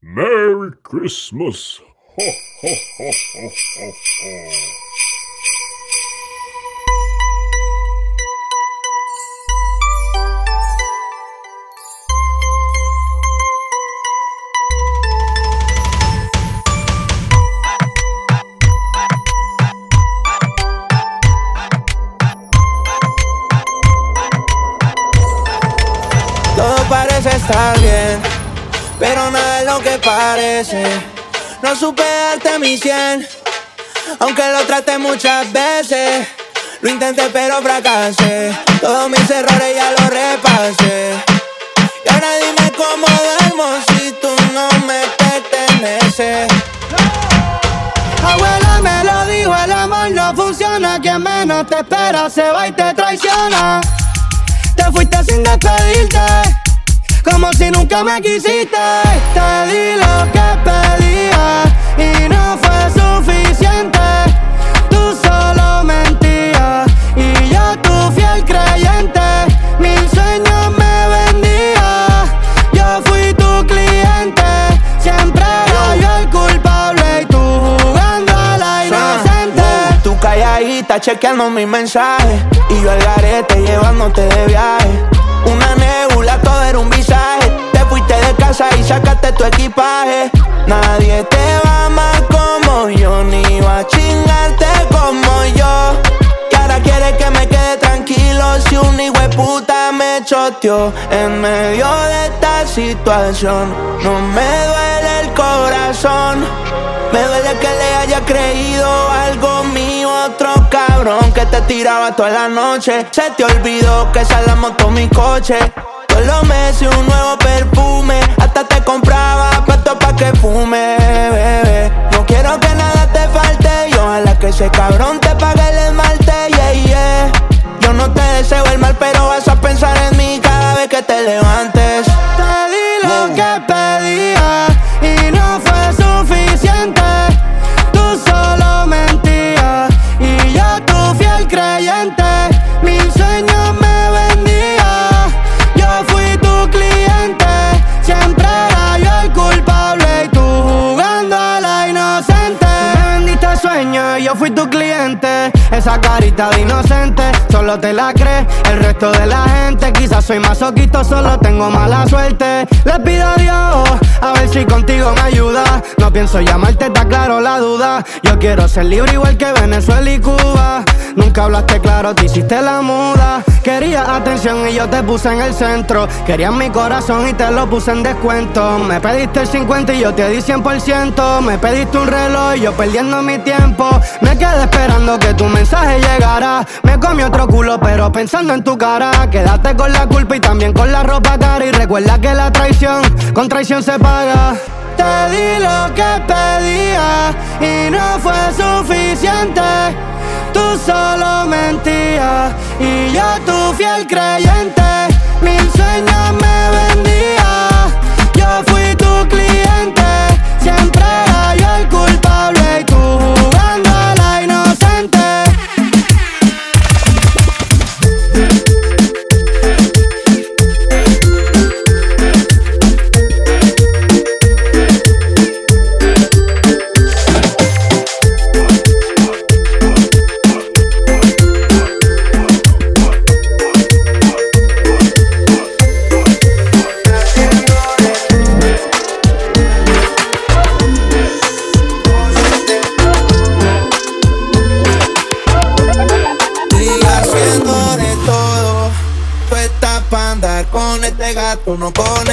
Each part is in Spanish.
Merry Christmas. Ho, ho, ho, ho, ho, ho. Todo parece estar bien, pero nada es lo que parece. No supe darte mi cien, aunque lo traté muchas veces. Lo intenté pero fracasé, todos mis errores ya los repasé. Y ahora dime cómo duermo si tú no me perteneces. Abuela me lo dijo, el amor no funciona. Quien menos te espera se va y te traiciona. Te fuiste sin despedirte, como si nunca me quisiste. Te di lo que pedía y no fue suficiente. Tú solo mentías y yo tu fiel creyente. Mil sueños me vendía, yo fui tu cliente. Siempre era yo el culpable y tú jugando a la inocente. Tú calladita chequeando mis mensajes Y yo al garete llevándote de viaje un visaje. Te fuiste de casa y sacaste tu equipaje. Nadie te va amar como yo Ni va a chingarte como yo. Y ahora quieres que me quede tranquilo Si un hijo de puta me choteó. En medio de esta situación No me duele el corazón. Me duele que le haya creído algo mío otro cabrón que te tiraba toda la noche. Se te olvidó que esa la montó mi coche. Todos los meses un nuevo perfume, hasta te compraba puesto pa' que fume, bebé. No quiero que nada te falte y ojalá que ese cabrón te pague el esmalte, yeah, yeah. Yo no te deseo el mal, pero vas a pensar en mí cada vez que te levantes. Te di lo que pedía y no fue suficiente. Fui tu cliente. Esa carita de inocente, solo te la crees. El resto de la gente, quizás soy masoquito, solo tengo mala suerte. Le pido a Dios, a ver si contigo me ayuda. No pienso llamarte, está claro la duda. Yo quiero ser libre igual que Venezuela y Cuba. Nunca hablaste claro, te hiciste la muda. Quería atención y yo te puse en el centro. Querías mi corazón y te lo puse en descuento. Me pediste el 50 y yo te di 100%. Me pediste un reloj y yo perdiendo mi tiempo. Me quedé esperando que tu mensaje llegara. Me comí otro culo, pero pensando en tu cara. Quédate con la culpa y también con la ropa cara. Y recuerda que la traición, con traición se Te di lo que pedía y no fue suficiente. Tú solo mentías y yo tu fiel creyente. Mil sueños me vendía, este gato, no con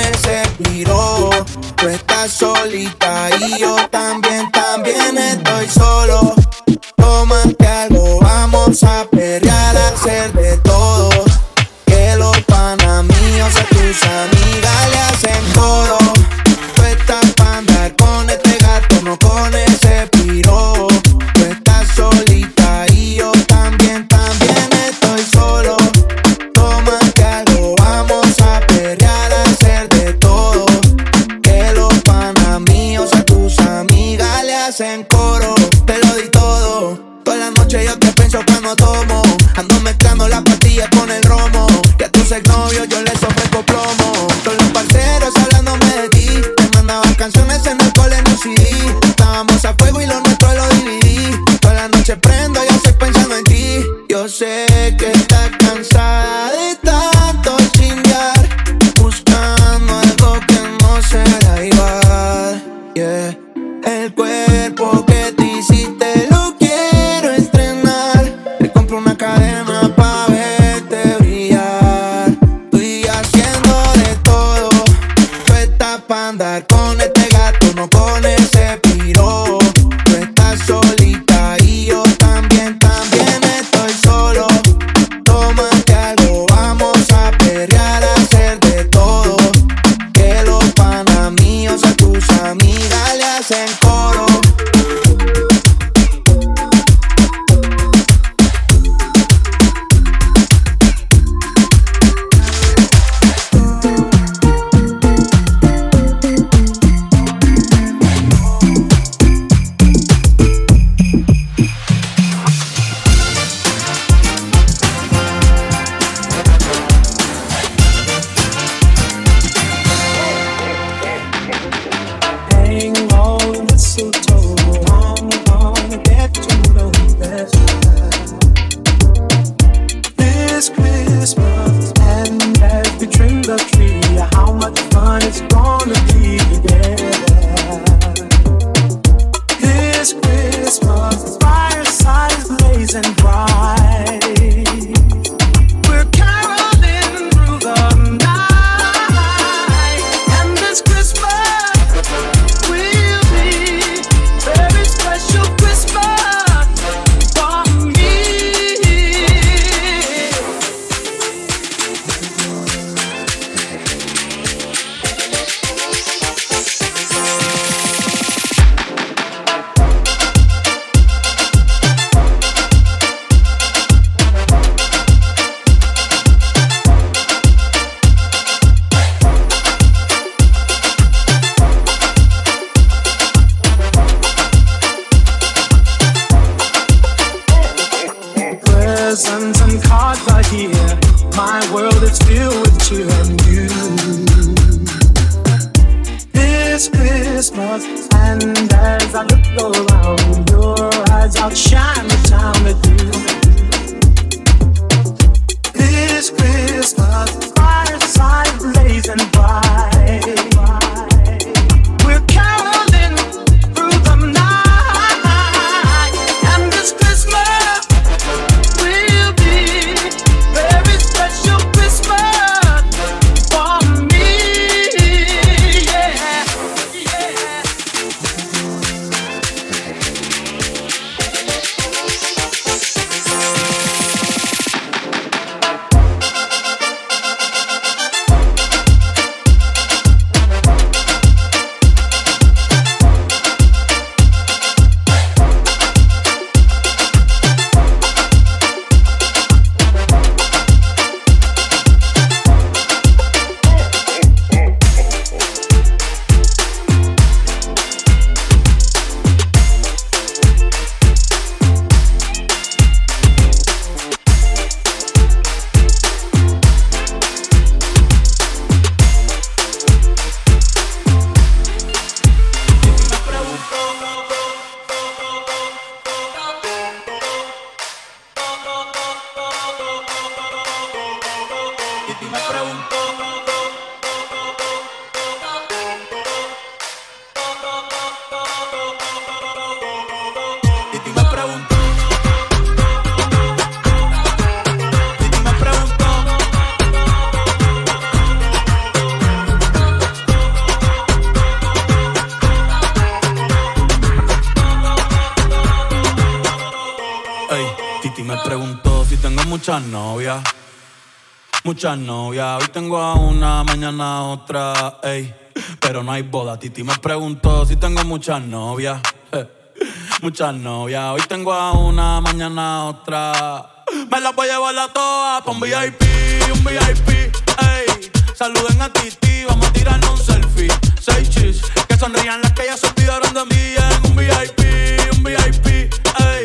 muchas novias. Hoy tengo a una, mañana otra, ey. Pero no hay boda. Titi me preguntó si tengo muchas novias. Muchas novias. Hoy tengo a una, mañana otra. Me la voy a llevar a todas pa' un VIP, un VIP, ey. Saluden a Titi, vamos a tirarnos un selfie. Seis chis, que sonrían las que ya se olvidaron de mí en un VIP, un VIP, ey.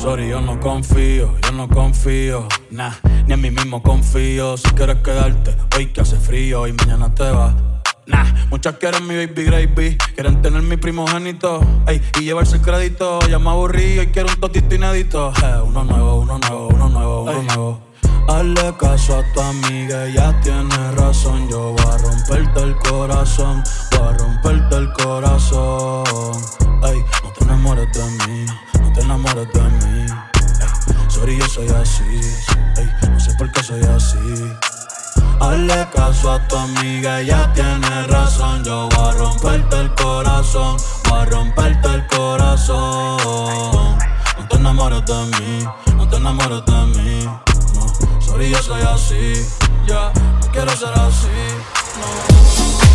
Sorry, yo no confío, yo no confío, nah, ni en mí mismo confío. Si quieres quedarte, hoy que hace frío y mañana te vas Nah, muchas quieren mi baby gravy, quieren tener mi primogénito, ey, y llevarse el crédito. Ya me aburrí y quiero un totito inédito. Eh, uno nuevo, uno nuevo, uno nuevo, uno nuevo. Hazle caso a tu amiga, ya tiene razón. Yo voy a romperte el corazón, voy a romperte el corazón. Ey, enamores de mí, no te enamores de mí. sorry, yo soy así, ey, no sé por qué soy así. Hazle caso a tu amiga, ella tiene razón. Yo voy a romperte el corazón, voy a romperte el corazón. No te enamores de mí, no te enamores de mí. No, sorry, yo soy así, ya, no quiero ser así, no.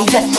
I'll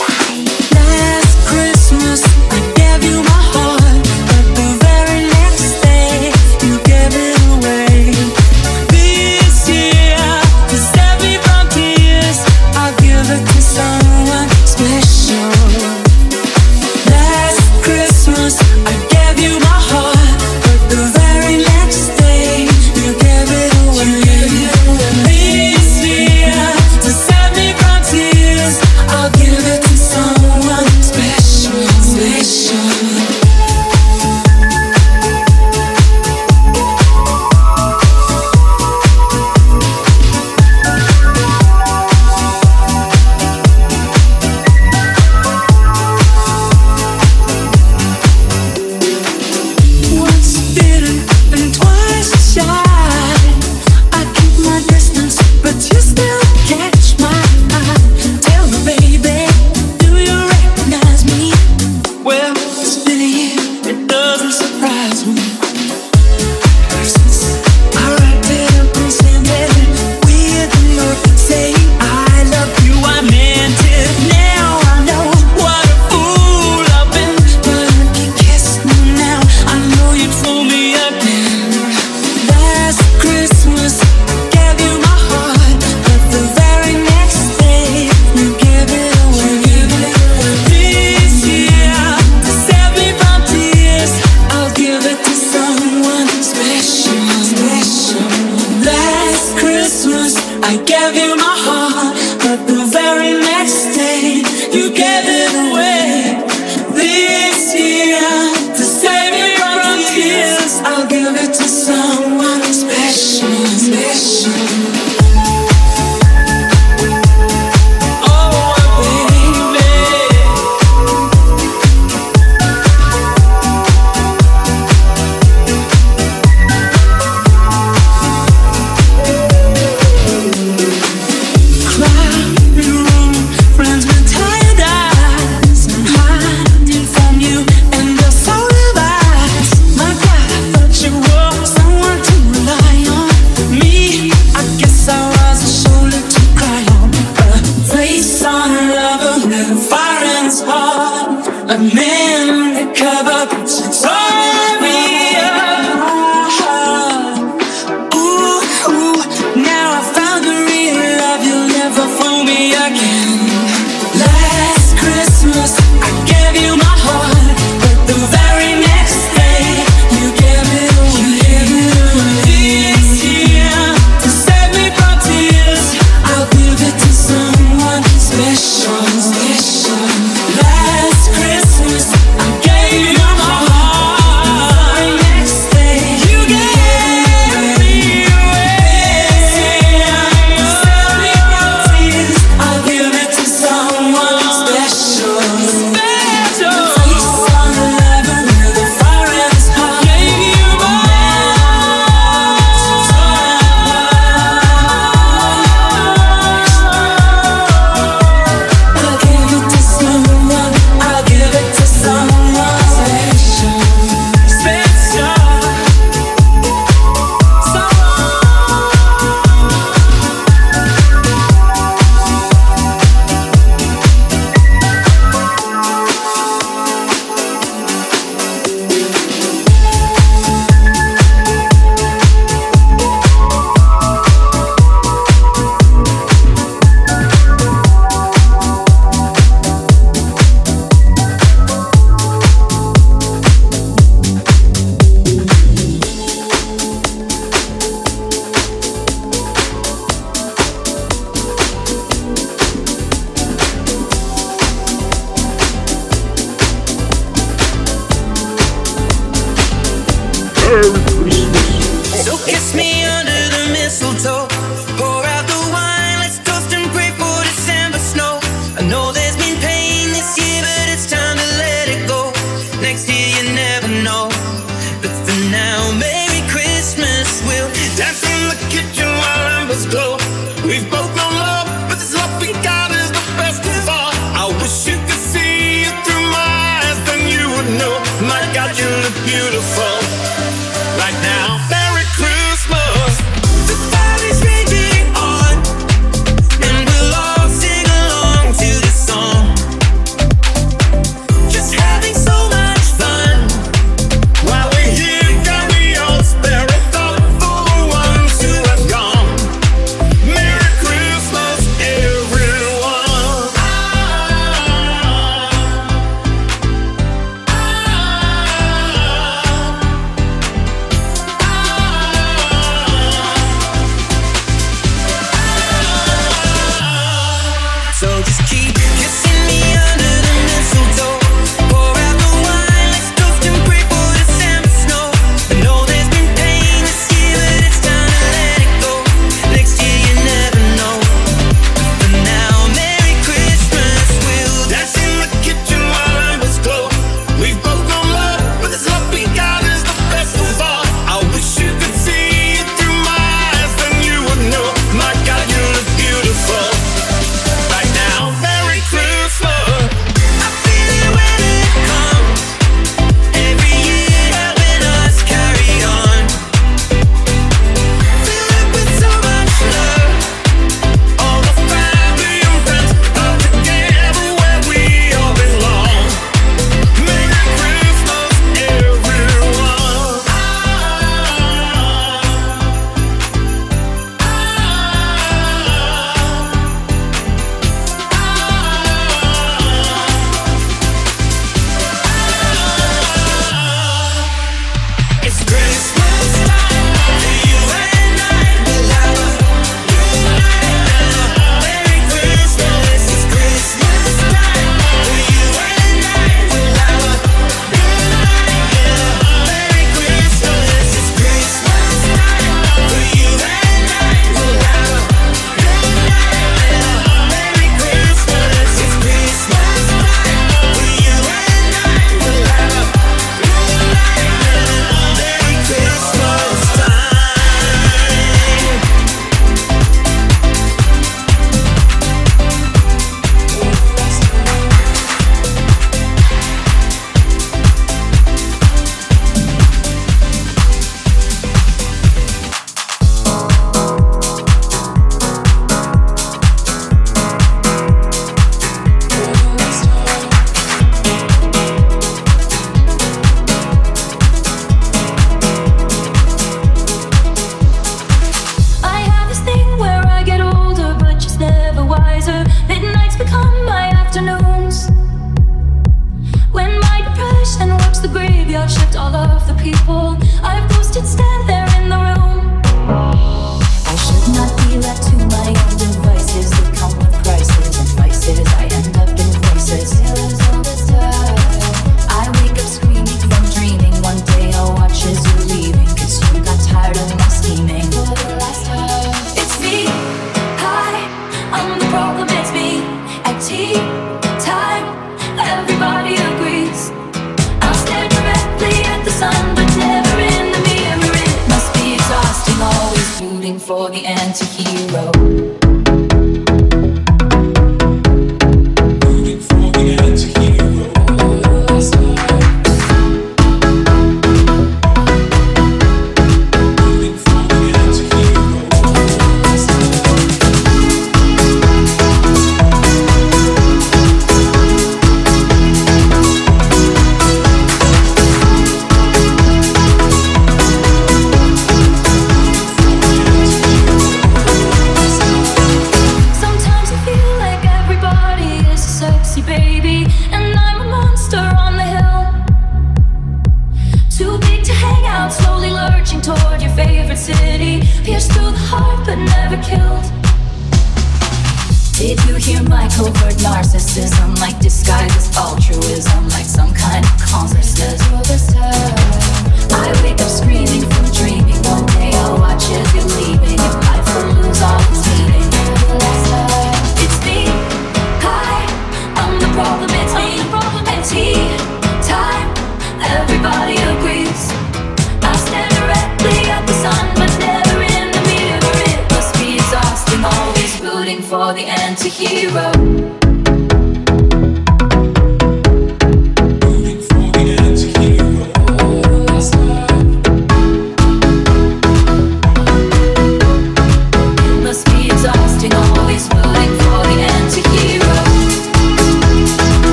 hero.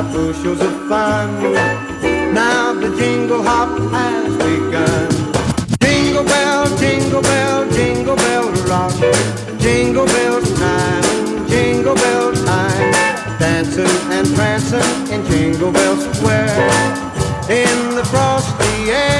Up bushels of fun. Now the jingle hop has begun. Jingle bell, jingle bell, jingle bell rock. Jingle bells time, jingle bell time. Dancing and prancing in Jingle Bell Square. In the frosty air.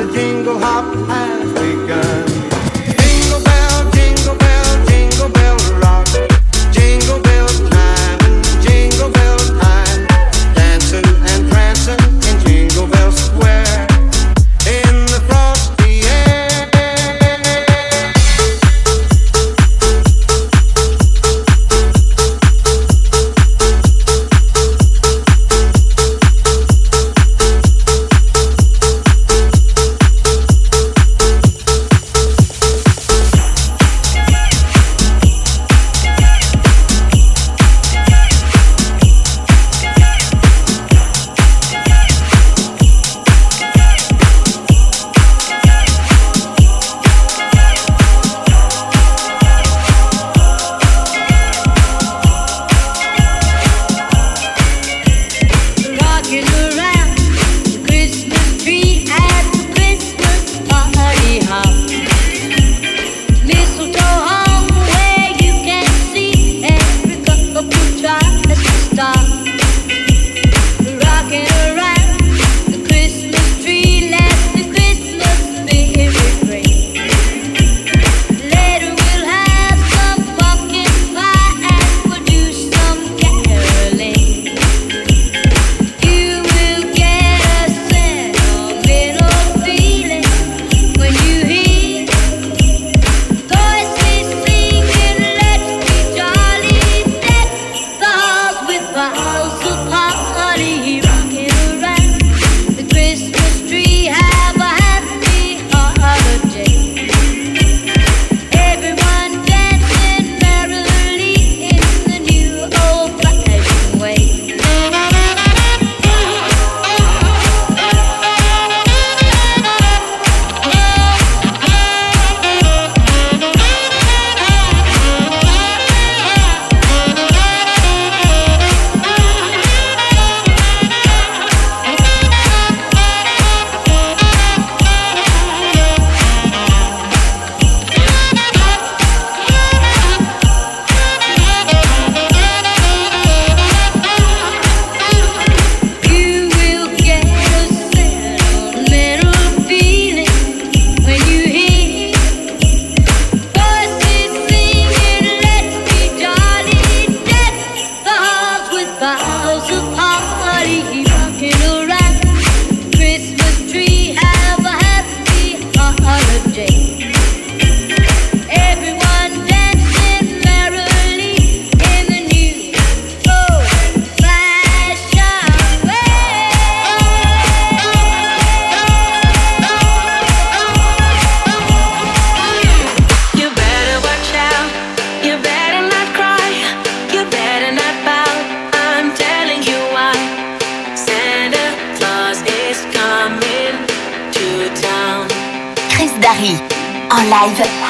the jingle hop has begun. 来一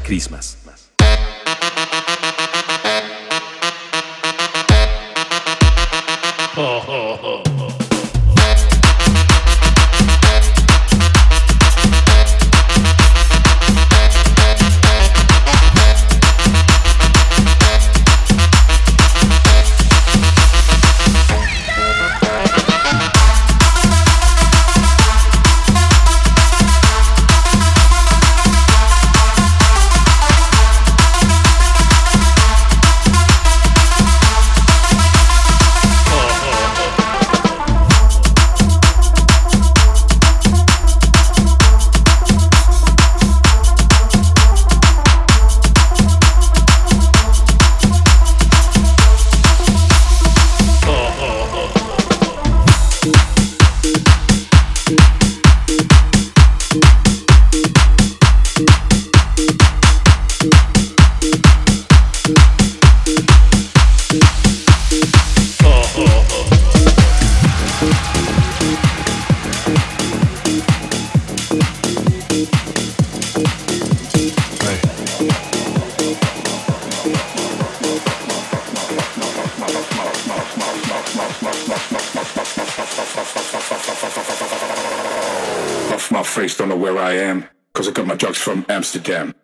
Christmas. from Amsterdam.